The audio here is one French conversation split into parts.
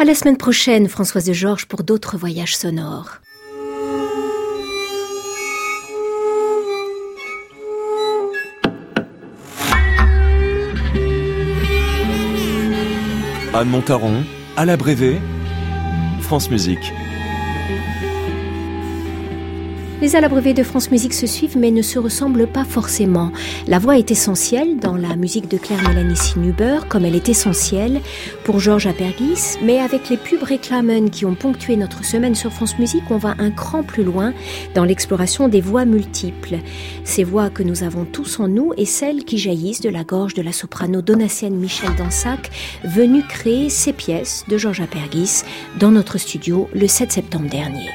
À la semaine prochaine, Françoise de Georges, pour d'autres voyages sonores. Anne Montaron, à la Brévé, France Musique. Les brevets de France Musique se suivent mais ne se ressemblent pas forcément. La voix est essentielle dans la musique de Claire Mélanie Sinuber, comme elle est essentielle pour Georges Apergis, mais avec les pubs réclamen qui ont ponctué notre semaine sur France Musique, on va un cran plus loin dans l'exploration des voix multiples. Ces voix que nous avons tous en nous et celles qui jaillissent de la gorge de la soprano donatienne Michel Dansac, venue créer ces pièces de Georges Apergis dans notre studio le 7 septembre dernier.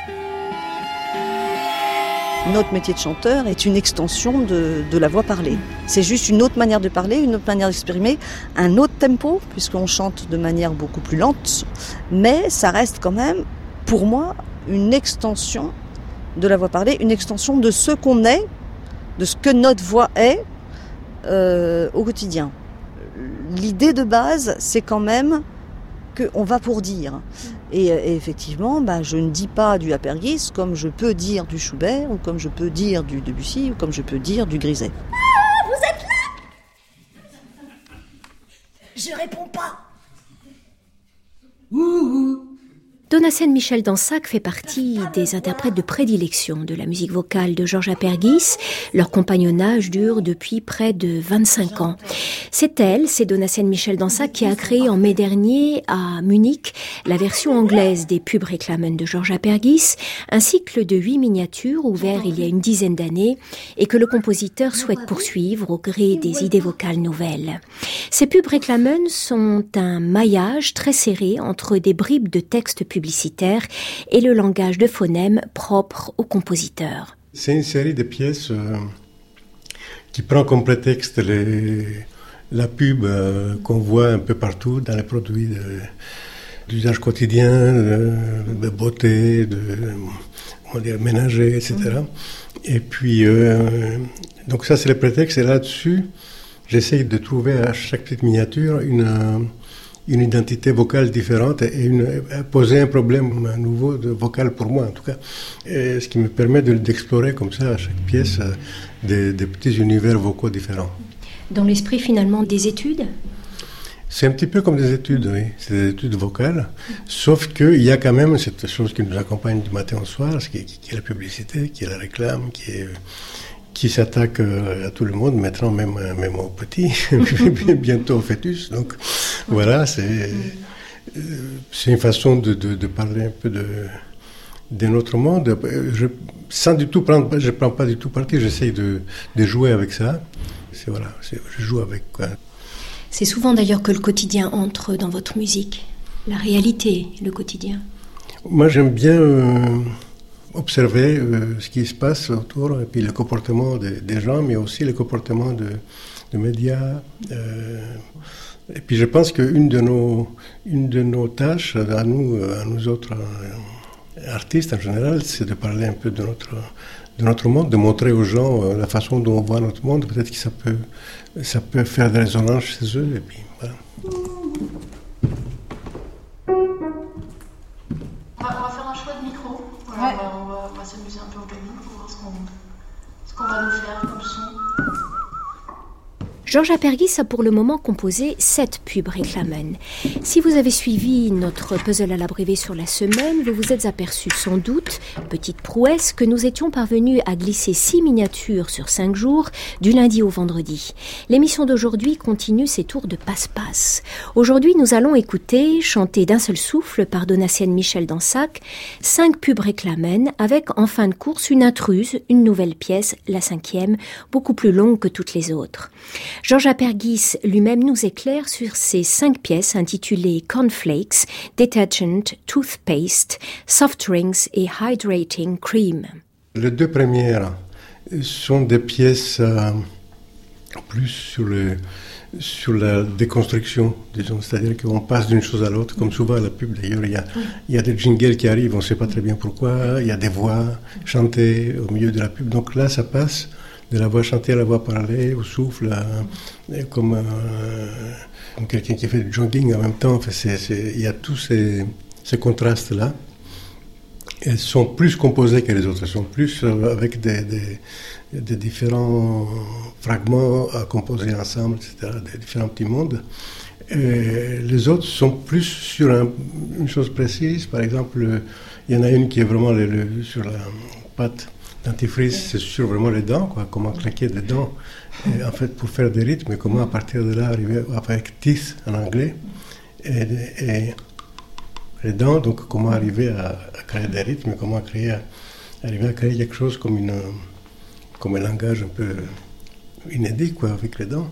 Notre métier de chanteur est une extension de, la voix parlée. C'est juste une autre manière de parler, une autre manière d'exprimer, un autre tempo, puisqu'on chante de manière beaucoup plus lente, mais ça reste quand même, pour moi, une extension de la voix parlée, une extension de ce qu'on est, de ce que notre voix est euh, au quotidien. L'idée de base, c'est quand même qu'on va pour dire. Et, effectivement, bah, je ne dis pas du Apergis comme je peux dire du Schubert, ou comme je peux dire du Debussy, ou comme je peux dire du Griset. Ah, vous êtes là Je réponds pas. Donacène Michel Dansac fait partie des interprètes de prédilection de la musique vocale de Georges Apergis. Leur compagnonnage dure depuis près de 25 ans. C'est elle, c'est Donacène Michel Dansac qui a créé en mai dernier à Munich la version anglaise des pubs réclamen de Georges Apergis, un cycle de huit miniatures ouvert il y a une dizaine d'années et que le compositeur souhaite poursuivre au gré des idées vocales nouvelles. Ces pubs réclamen sont un maillage très serré entre des bribes de textes publicitaire et le langage de phonème propre au compositeur. C'est une série de pièces euh, qui prend comme prétexte les, la pub euh, qu'on voit un peu partout dans les produits d'usage quotidien, de, beauté, de on ménager, etc. Et puis, euh, donc ça c'est le prétexte. Et là-dessus, j'essaye de trouver à chaque petite miniature une une identité vocale différente et une, poser un problème nouveau de vocal pour moi en tout cas. Et ce qui me permet d'explorer comme ça à chaque pièce euh, des, des petits univers vocaux différents. Dans l'esprit finalement des études? C'est un petit peu comme des études, oui. C'est des études vocales. Sauf qu'il y a quand même cette chose qui nous accompagne du matin au soir, qui est, la publicité, qui est la réclame, qui est qui s'attaque euh, à tout le monde, maintenant même, euh, même aux petits, bientôt au fœtus. Donc voilà, c'est euh, c'est une façon de, de, parler un peu de, de notre monde. Je, sans du tout prendre, je prends pas du tout parti, j'essaye de, de, jouer avec ça. C'est voilà, je joue avec. C'est souvent d'ailleurs que le quotidien entre dans votre musique, la réalité, le quotidien. Moi, j'aime bien observer euh, ce qui se passe autour, et puis le comportement des gens, mais aussi le comportement de, médias. Euh, et puis je pense qu'une de nos, une de nos tâches, à nous, à nous autres euh, artistes en général, c'est de parler un peu de notre, de notre monde, de montrer aux gens la façon dont on voit notre monde. Peut-être que ça peut, ça peut faire des résonances chez eux. Et puis voilà. S'amuser un peu au cabinet pour voir ce qu'on va nous faire comme son. Georges Apergis a pour le moment composé sept pubs réclamen. Si vous avez suivi notre puzzle à l'abrévé sur la semaine, vous vous êtes aperçu sans doute, petite prouesse, que nous étions parvenus à glisser six miniatures sur cinq jours, du lundi au vendredi. L'émission d'aujourd'hui continue ses tours de passe-passe. Aujourd'hui, nous allons écouter, chanter d'un seul souffle par Donatienne Michel Dansac, cinq pubs réclamen avec en fin de course une intruse, une nouvelle pièce, la cinquième, beaucoup plus longue que toutes les autres. Georges Apergis lui-même nous éclaire sur ces cinq pièces intitulées Cornflakes, Detergent, Toothpaste, Soft Drinks et Hydrating Cream. Les deux premières sont des pièces euh, plus sur la déconstruction, disons, c'est-à-dire qu'on passe d'une chose à l'autre, comme souvent à la pub d'ailleurs, il y, a, il y a des jingles qui arrivent, on ne sait pas très bien pourquoi, il y a des voix chantées au milieu de la pub, donc là ça passe de la voix chantée à la voix parlée, au souffle, euh, comme, quelqu'un qui fait du jogging en même temps. Enfin, il y a tous ces, contrastes-là. Elles sont plus composées que les autres, elles sont plus euh, avec des, différents fragments à composer ensemble, etc., des différents petits mondes. Les autres sont plus sur un- une chose précise. Par exemple, euh, il y en a une qui est vraiment sur la pâte dentifrice, c'est sur vraiment les dents, quoi, comment claquer des dents. En fait, pour faire des rythmes, comment à partir de là arriver avec teeth en anglais. Et, les dents, donc comment arriver à, créer des rythmes, comment créer, arriver à créer quelque chose comme, une, comme un langage un peu inédit, quoi, avec les dents.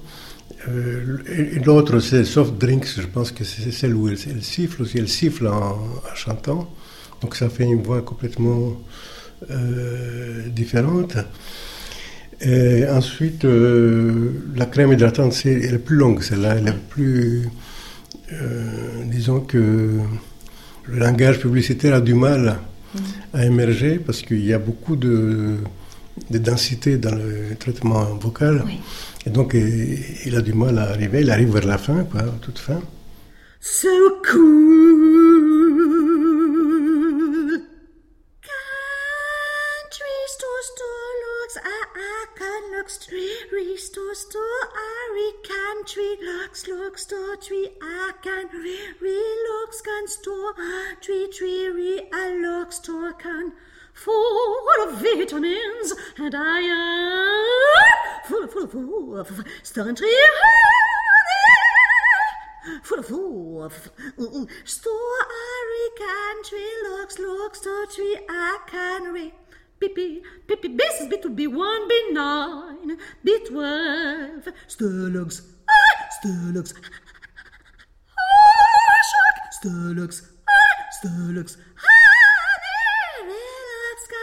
Euh, L'autre, c'est Soft Drinks, je pense que c'est celle où elle, elle siffle aussi, elle siffle en, en chantant, donc ça fait une voix complètement euh, différente. Et ensuite, euh, la crème hydratante, c'est, elle est plus longue, celle-là, elle est plus... euh, disons que le langage publicitaire a du mal à émerger parce qu'il y a beaucoup de, de densité dans le traitement vocal. Oui. Et donc, il, il a du mal à arriver. Il arrive vers la fin, quoi, toute fin. So cool. Country looks looks store tree I can re, re, looks can store. Tree tree re I looks store can full of vitamins and iron. Full full full of stone tree full of full of store Ari country looks looks store tree I can re. Beep, this is B2, B1, B9, B12, Sturlugs, Stilux. Stilux. Stilux.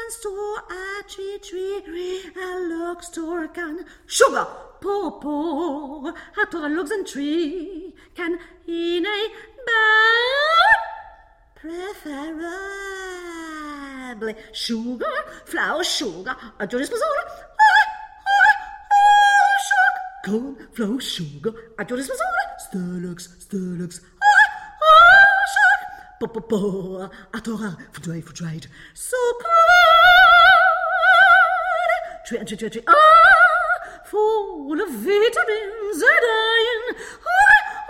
Store a tree tree, tree. a log store can sugar, popo, a to logs and tree can in a bag, preferably sugar, flour, sugar, a joyous bazaar, Sugar, corn, flour, sugar, at your disposal. Sturlux, Sturlux, ah, ah, sugar, po, po, po, at your for dry, for dried. So good, tree, tree, tree, tree, ah, full of vitamins and iron. Ah,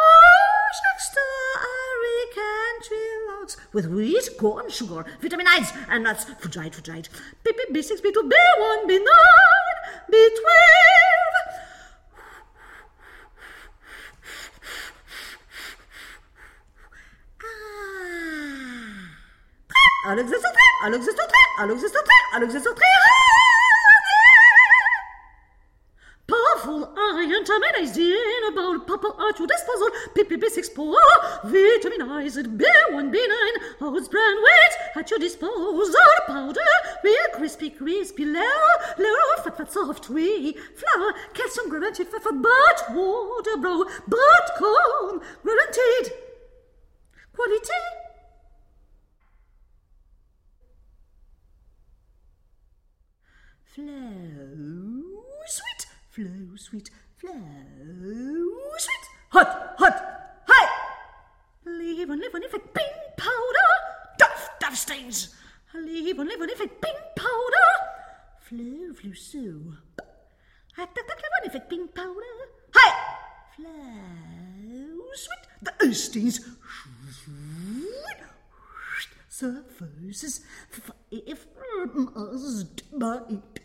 ah, sugar, starry country logs with wheat, corn, sugar, vitamins, and nuts for dried, for dried. B, B, B6, B2, B1, B9, B12. Ah. Alex est entré, Alex est entré, Alex est entré, Alex est entré. Powerful iron vitaminized in a bowl, purple at your disposal. PPB6 pour vitaminized B1, B9, oats brand weight at your disposal. Powder, real crispy, crispy, low, low, fat, fat, soft, whey, flour, calcium guaranteed, fat, fat, but water, bro, but corn, guaranteed. Quality. Flow sweet, flow sweet, flow sweet. Hot, hot, hi! Leave on, live on, effect pink powder. Duff, duff stains. Leave on, live on, effect pink powder. Flow, flow, so. Act, act, act, live on, effect pink powder. Hi! Flow sweet. The stains. Surfaces. If must bite.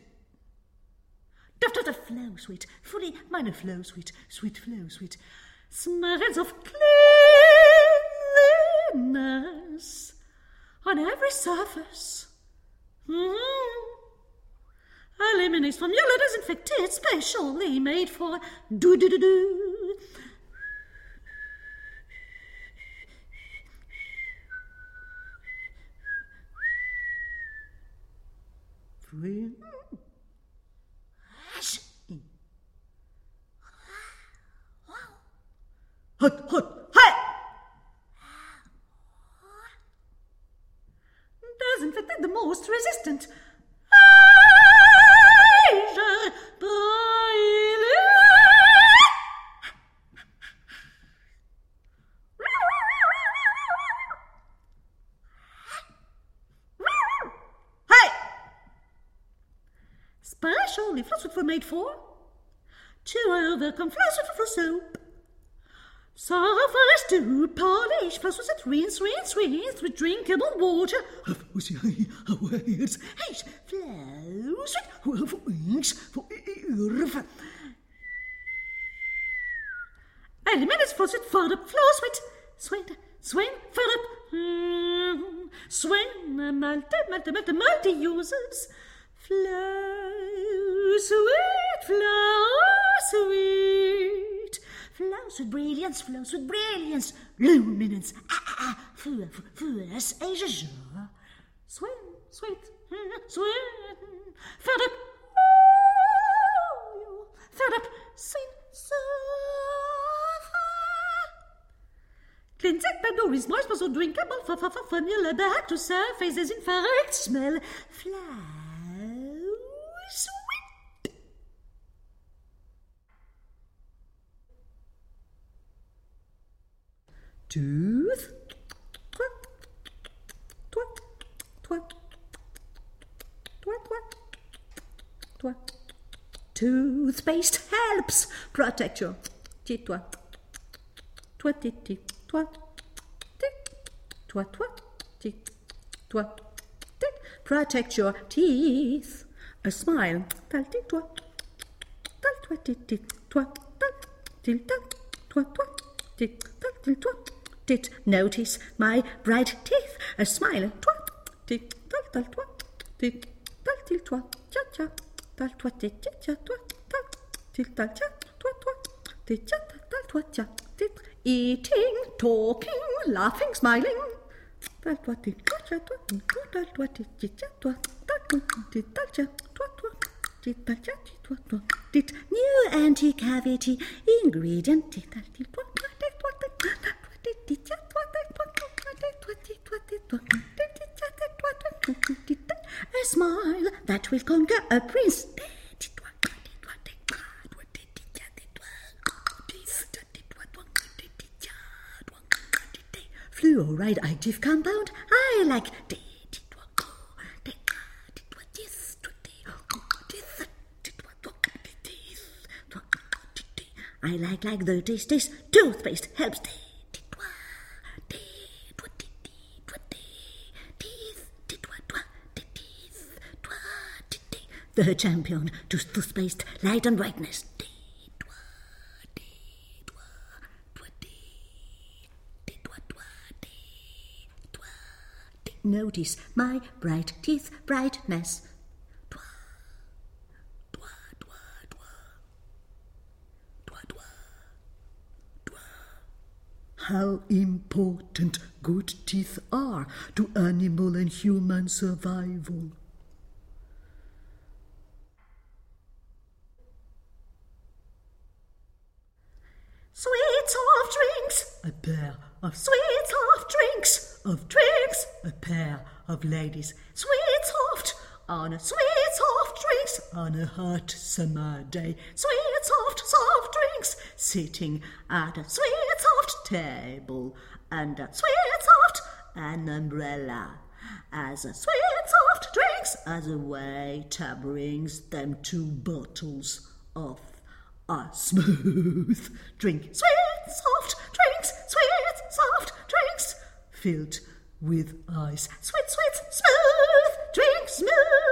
Duff, duff, flow sweet, fully minor flow sweet, sweet flow sweet. Smells of cleanliness on every surface. Mm. Eliminates formula disinfected, specially made for do do do do. Free. hut, hut, hut! Doesn't fit the most resistant. Special leaflets were made for. Two overcome come flash a so. Sapphires to polish vessels and rinse, rinse, rinse with drinkable water. Of words, hate flows for wings for earth. Elements faucet further flows with swing, swing, further mm, swing, multi, multi, multi, multi users flows with, flows with. Flows with brilliance, flows with brilliance. Luminance, ah, ah, ah. Feu, Asia, sure. Swing, sweet, mm, swing. Fed up, oh, fed up, sing, so Cleansing bed is moist, but so drinkable. For, for, for, formula back to surface as infrared smell. Flow sweet. Tooth. Twat, twat, twat, twat, twat. Toothpaste helps protect your teeth. Twat, twat, twat, twat, twat, twat. Protect your teeth. A smile. Tal, tick, twat, tal, twat, tick, tick, twat, tal, till, tal, twat, twat, twat, tit. Notice my bright teeth. A smile. Twat, tick, tal, tal, twat, tick, tal, till, twat, cha, cha, tal, twat, tick, cha, cha, twat, tal, till, tal, cha, twat, twat, tick, cha, tal, tal, twat, cha. Eating, talking, laughing, smiling. Tal, twat, tick, cha, cha, twat, tal, twat, tick, tick, cha, twat, tal, twat, tick, tal, cha, twat, twat, tick, tal, cha, tick, twat, twat, tick. New anti-cavity ingredient. Twat, smile that we've conquered a prince. Fluoride active compound, I like. I like like the taste taste toothpaste helps taste. the champion to toothpaste light and brightness. Notice my bright teeth brightness. How important good teeth are to animal and human survival. A pair of sweet soft drinks, of drinks, a pair of ladies. Sweet soft on a sweet soft drinks on a hot summer day. Sweet soft soft drinks, sitting at a sweet soft table under sweet soft an umbrella. As a sweet soft drinks, as a waiter brings them two bottles of a smooth drink. Sweet soft filled with ice. Sweet, sweet, smooth drink, smooth.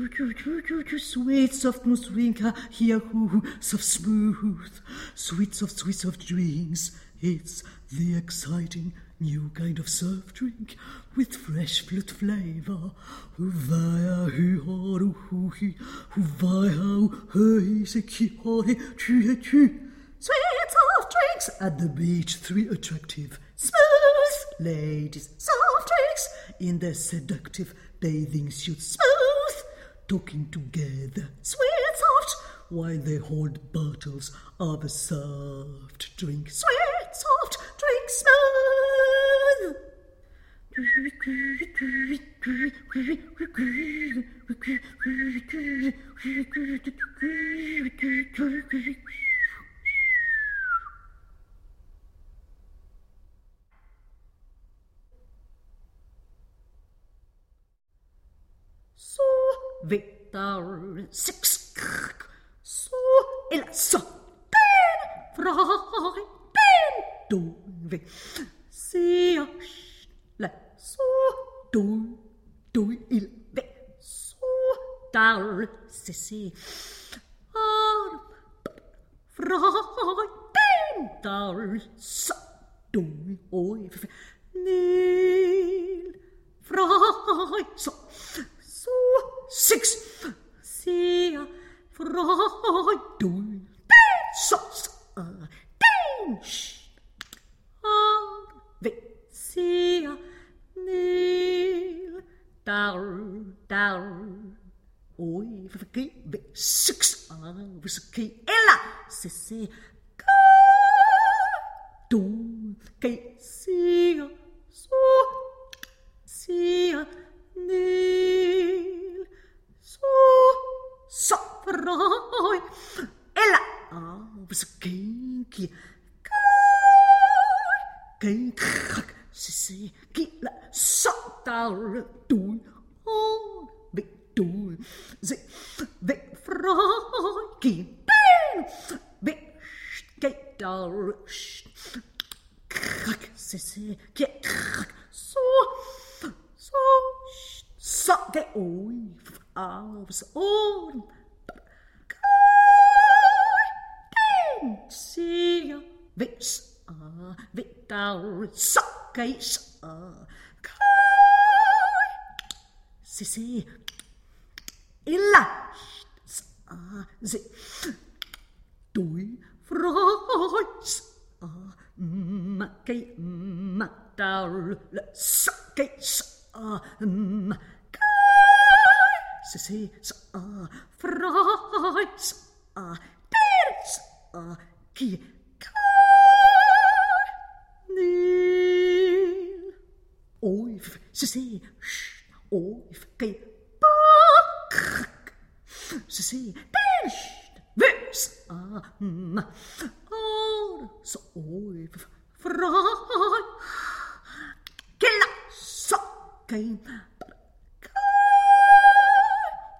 Sweet soft muswinka, here soft smooth, sweet soft sweet soft drinks. It's the exciting New kind of soft drink with fresh fruit flavor. Huvaya hu haru hu hi, huvaya hu hi se ki hori tu tu. Sweet soft drinks at the beach, three attractive, smooth ladies. Soft drinks in their seductive bathing suits, smooth, talking together, sweet soft, while they hold bottles of a soft drink, sweet soft drink, smooth. Victor six. Så eller så. Den fra den don vi ser så do do il ve så dål se se arm fra den der så don ve nil fra så så six, sehr freudul, sos, uh, den, arve, ah, sehr nil, dar, dar, oi, forgive, six, ah, arve, ski, ella, sisse, du, que, sehr, so, sehr, nil, 서서프라이 엘라 아 무슨 갱기야 갱탁 시시기라 서다를 둘어 백둘 백프라이 백백다를 krak, sisse, krak, så, så, så, det, oi, arms on Kadensia vis a vital sakais a Sisi Ilast a zi Dui frots a uh, makai matal sakais a uh, makai Sesa, Freisa, Terza, Ki, Kanil. Oif, Sesa, Oif, Ki, Pak. Sesa, Terst, Vesa, Or, So, Oif, Freisa, Kela, So,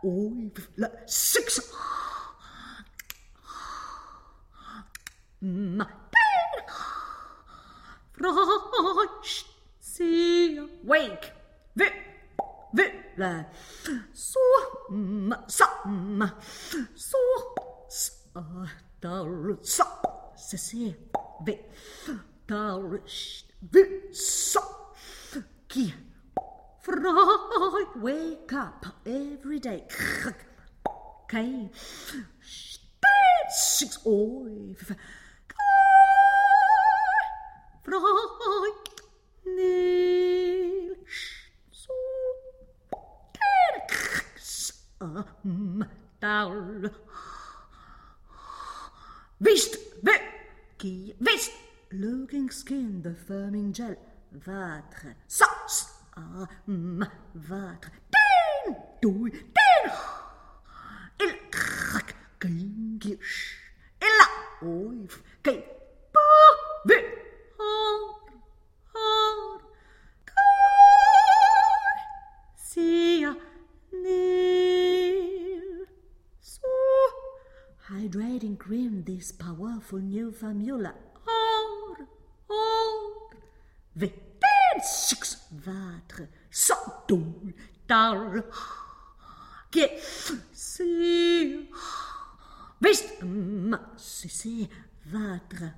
We've le- six. Martin Frosch, see wake. Vi, vi, le. So, some, so, star, so, se, vi, tar, vi, so, qui. Fry, wake up every day. Okay. Six oi. Fry, nil. So. Um, dar. Visst, ve, qui, visst. Looking skin, the firming gel. Votre sauce. Mm, votre. Den, du, den. Il crack, kingish. Illa, oif, kay, pa, ve, har, har, hydrating cream, this powerful new formula. Or, or, ve, den, do, dar, get, see, Visst, ma, si, si, votre.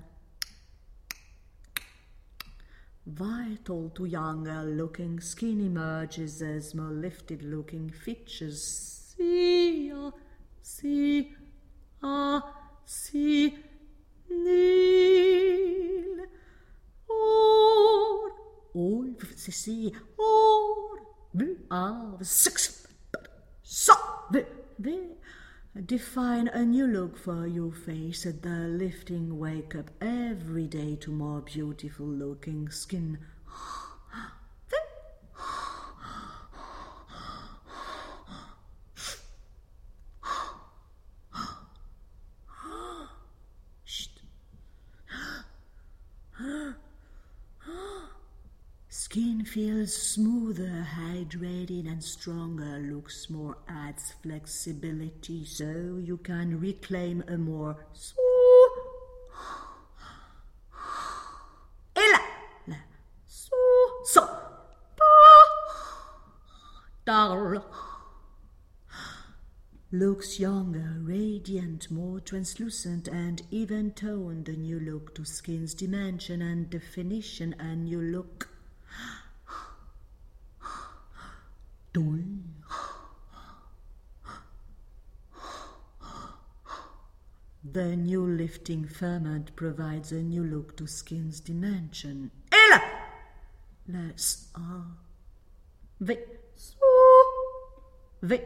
Vital to younger looking skin emerges as more lifted looking features. See, ah, see, ah, see, nil. Or, or, see, or, vi, ah, six, so, vi, vi. Define a new look for your face at the lifting wake up every day to more beautiful looking skin. Skin smoother, hydrated, and stronger, looks more, adds flexibility, so you can reclaim a more so. So, darl. Looks younger, radiant, more translucent, and even toned. A new look to skin's dimension and definition. A new look. Doi. The new lifting ferment provides a new look to skin's dimension. Et là, let's ah, v, so, v.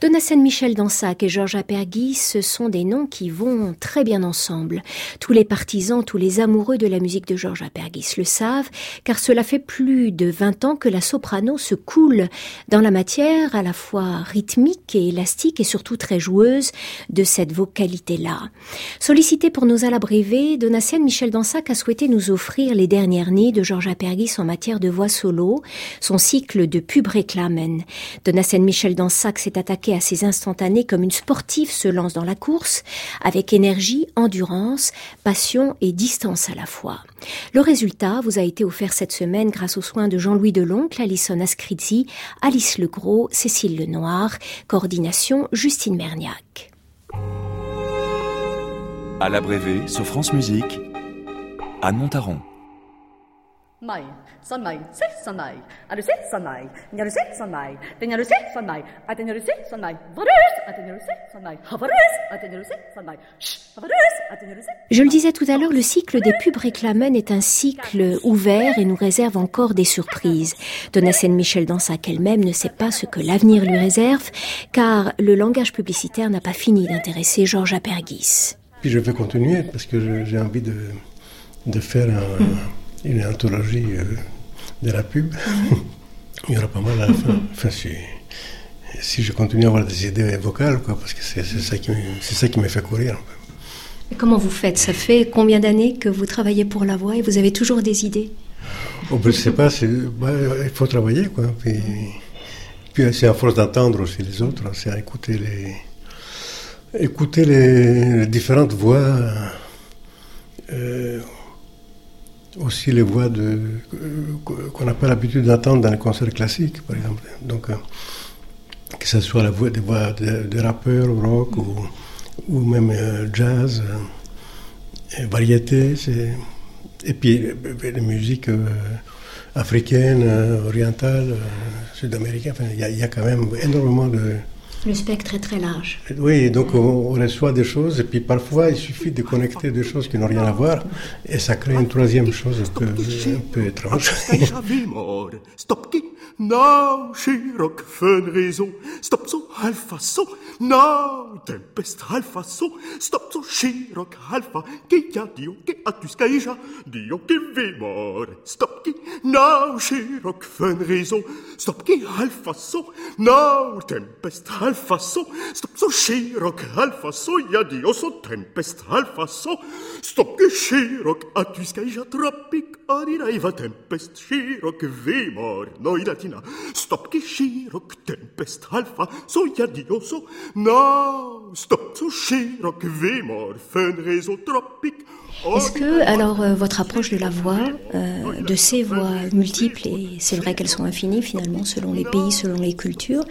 Donatien Michel Dansac et Georges Apergui, ce sont des noms qui vont très bien ensemble. Tous les partisans, tous les amoureux de la musique de Georges Apergis le savent, car cela fait plus de 20 ans que la soprano se coule dans la matière à la fois rythmique et élastique et surtout très joueuse de cette vocalité-là. Sollicité pour nos alabrévés, Donatien Michel Dansac a souhaité nous offrir les dernières nids de Georges Apergis en matière de voix solo, son cycle de pub réclamen. Michel Dansac s'est à ces instantanés comme une sportive se lance dans la course, avec énergie, endurance, passion et distance à la fois. Le résultat vous a été offert cette semaine grâce aux soins de Jean-Louis Deloncle, Alison Ascrizzi, Alice Legros, Cécile Lenoir, coordination Justine Merniac. À l'abrévé sur France Musique, Anne Montaron. Mai, varus, havarus, havarus. Je le disais tout à l'heure, le cycle des pubs réclamen est un cycle ouvert et nous réserve encore des surprises. Donatien Michel Dansac elle-même ne sait pas ce que l'avenir lui réserve, car le langage publicitaire n'a pas fini d'intéresser Georges Apergis. Puis je vais continuer parce que j'ai envie de, de faire un- une anthologie euh, de la pub. Il y aura pas mal à la fin. Enfin, si, si je continue à avoir des idées vocales, quoi, parce que c'est ça, qui c'est ça qui me fait courir. Et comment vous faites? Ça fait combien d'années que vous travaillez pour la voix et vous avez toujours des idées? Oh, ben, je sais pas, bah, il faut travailler, quoi. Puis, puis c'est à force d'entendre aussi les autres, c'est à écouter les, écouter les, les différentes voix, euh, aussi les voix de, euh, qu'on n'a pas l'habitude d'entendre dans les concerts classiques, par exemple. Donc, euh, que ce soit la voix, des voix de, rappeurs, rock ou, ou même euh, jazz, variété, et puis les musiques africaines, orientales, sud-américaines, enfin, il y, a- il y a quand même énormément de... Le spectre est très large. Oui, donc on, on reçoit des choses, et puis parfois il suffit de connecter deux choses qui n'ont rien à voir, et ça crée une troisième chose un peu, un peu étrange. Now shirok fön raison, stop so alpha so, now tempest alpha so, stop so shirok alpha, che ya dio che atus caija, dio che vimor, stopki, now shirok raison, stopki alpha so, now tempest alpha so, stop so shirok alpha so, ya dio so tempest alpha so, stopki shirok atus caija tropic adiraiva tempest. Shirok vimor noi stop shirok tempest dioso. No stop shirok tropic. Est-ce que, alors, euh, votre approche de la voix, euh, de ces voix multiples, et c'est vrai qu'elles sont infinies finalement selon les pays, selon les cultures,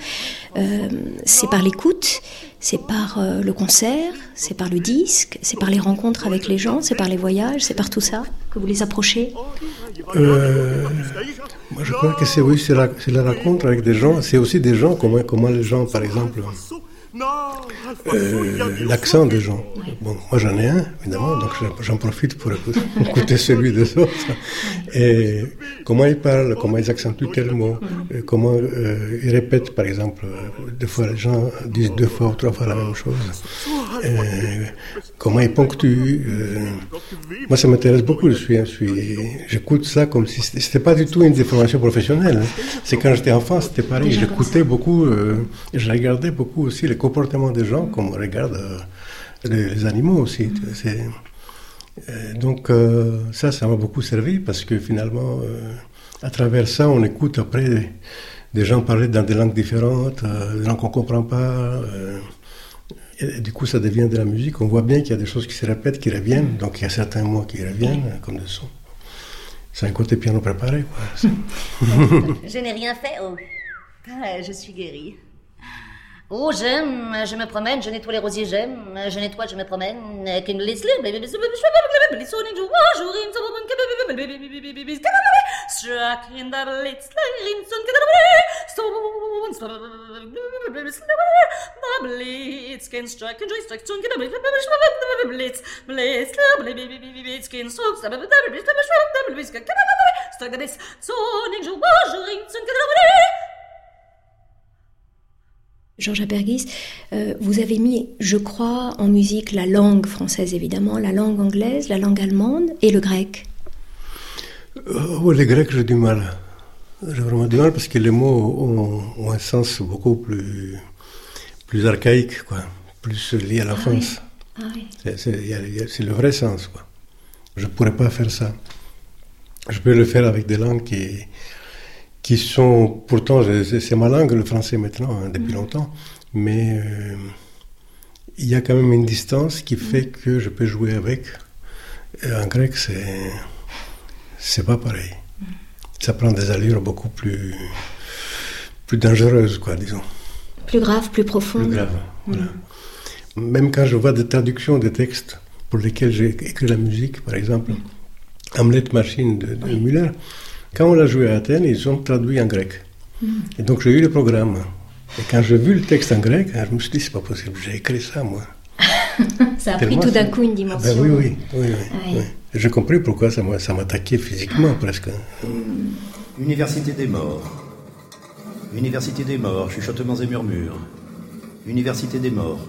euh, c'est par l'écoute, c'est par euh, le concert, c'est par le disque, c'est par les rencontres avec les gens, c'est par les voyages, c'est par tout ça que vous les approchez Euh, moi, je crois que c'est oui, la, la rencontre avec des gens. C'est aussi des gens, comment, comment les gens, par exemple, euh, l'accent des gens. Bon, moi j'en ai un, évidemment, donc j'en- profite pour écouter, celui des autres. Et comment ils parlent, comment ils accentuent tel mot, euh, comment euh, ils répètent, par exemple, des fois les gens disent deux fois ou trois fois la même chose. Euh, comment ils ponctuent. moi ça m'intéresse beaucoup, je suis, je suis, j'écoute ça comme si c'était pas du tout une déformation professionnelle. hein. C'est quand j'étais enfant, c'était pareil, j'écoutais beaucoup, je regardais beaucoup aussi les comportements des gens, comme on regarde euh, les, animaux aussi. euh, donc euh, ça, ça m'a beaucoup servi parce que finalement, à travers ça, on écoute après des, des gens parler dans des langues différentes, des langues qu'on comprend pas. et, du coup, ça devient de la musique. On voit bien qu'il y a des choses qui se répètent, qui reviennent. Donc il y a certains mots qui reviennent, comme des sons. C'est un côté piano préparé, quoi. Je n'ai rien fait, oh. Ah, je suis guérie. Oh, j'aime, je me promène, je nettoie les rosiers, j'aime, je nettoie, je me promène, Georges Apergis, euh, vous avez mis, je crois, en musique la langue française évidemment, la langue anglaise, la langue allemande et le grec. Euh, oui, les Grecs, j'ai du mal. J'ai vraiment du mal parce que les mots ont, ont un sens beaucoup plus, plus archaïque, quoi. Plus lié à l'enfance. Ah oui. C'est- C'est il y a- il y a- c'est le vrai sens, quoi. Je ne pourrais pas faire ça. Je peux le faire avec des langues qui, qui sont... Pourtant, c'est ma langue, le français, maintenant, hein, depuis longtemps. Mais euh, il y a quand même une distance qui fait que je peux jouer avec. Et en grec, c'est... C'est pas pareil. Ça prend des allures beaucoup plus... plus dangereuses, quoi, disons Plus grave, plus profond. plus grave. voilà. Même quand je vois des traductions de textes pour lesquels j'ai écrit la musique, par exemple, Hamlet Machine de, de Müller, quand on l'a joué à Athènes, ils ont traduit en grec. Et donc j'ai eu le programme. Et quand j'ai vu le texte en grec, je me suis dit, c'est pas possible, j'ai écrit ça, moi. Ça a pris tout d'un coup une Ah dimension. ben oui, oui, oui, oui, Oui. oui. Et J'ai compris pourquoi ça m'a- ça m'attaquait physiquement, presque. Université des morts. Université des morts, chuchotements et murmures. Université des morts.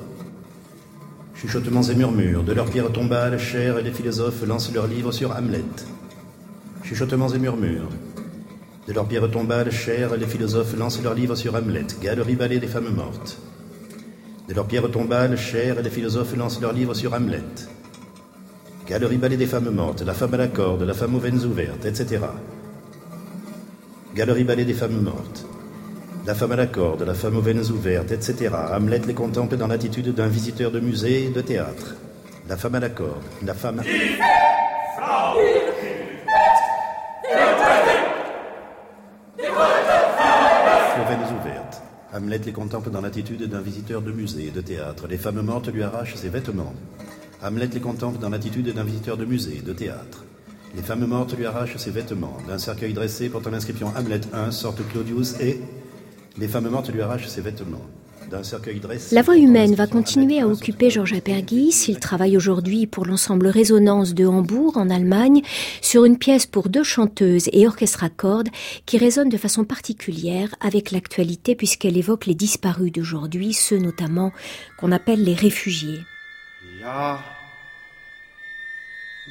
Chuchotements et murmures, de leurs pierres tombales, chères et les philosophes lancent leurs livres sur Hamlet. Chuchotements et murmures. De leurs pierres tombales, chères, les philosophes lancent leurs livres sur Hamlet, galerie ballet des femmes mortes. De leurs pierres tombales, chères, les philosophes lancent leurs livres sur Hamlet. Galerie ballet des femmes mortes, la femme à la corde, la femme aux veines ouvertes, etc. Galerie ballet des femmes mortes. La femme à la corde, la femme aux veines ouvertes, etc. Hamlet les contemple dans l'attitude d'un visiteur de musée de théâtre. La femme à la corde, la femme... Aux veines ouvertes. Hamlet les contemple dans l'attitude d'un visiteur de musée et de théâtre. Les femmes mortes lui arrachent ses vêtements. Hamlet les contemple dans l'attitude d'un visiteur de musée et de théâtre. Les femmes mortes lui arrachent ses vêtements. D'un cercueil dressé portant l'inscription Hamlet 1 sortent Claudius et... Les femmes mortes lui arrachent ses vêtements. D'un cercueil dressé... La voix humaine va continuer à Hamlet 1 occuper Georges Apergis. Il travaille aujourd'hui pour l'ensemble Résonance de Hambourg, en Allemagne, sur une pièce pour deux chanteuses et orchestre à cordes qui résonne de façon particulière avec l'actualité puisqu'elle évoque les disparus d'aujourd'hui, ceux notamment qu'on appelle les réfugiés. Ja,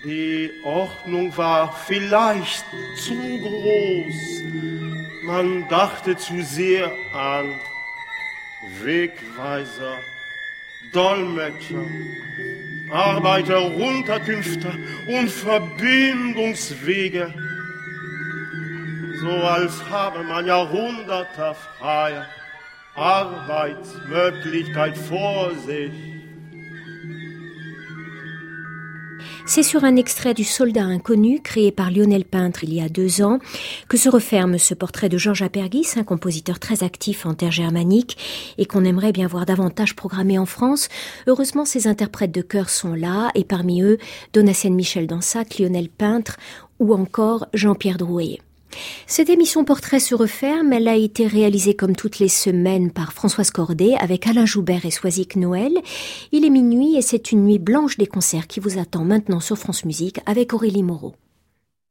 die Ordnung war vielleicht zu groß. Man dachte zu sehr an Wegweiser, Dolmetscher, Arbeiterunterkünfte und Verbindungswege. So als habe man Jahrhunderte freie Arbeitsmöglichkeit vor sich. C'est sur un extrait du Soldat inconnu, créé par Lionel Peintre il y a deux ans, que se referme ce portrait de Georges Apergis, un compositeur très actif en terre germanique et qu'on aimerait bien voir davantage programmé en France. Heureusement, ses interprètes de chœur sont là, et parmi eux, Donatienne Michel Dansac, Lionel Peintre ou encore Jean-Pierre Drouet. Cette émission Portrait se referme. Elle a été réalisée comme toutes les semaines par Françoise Cordet avec Alain Joubert et Soisic Noël. Il est minuit et c'est une nuit blanche des concerts qui vous attend maintenant sur France Musique avec Aurélie Moreau.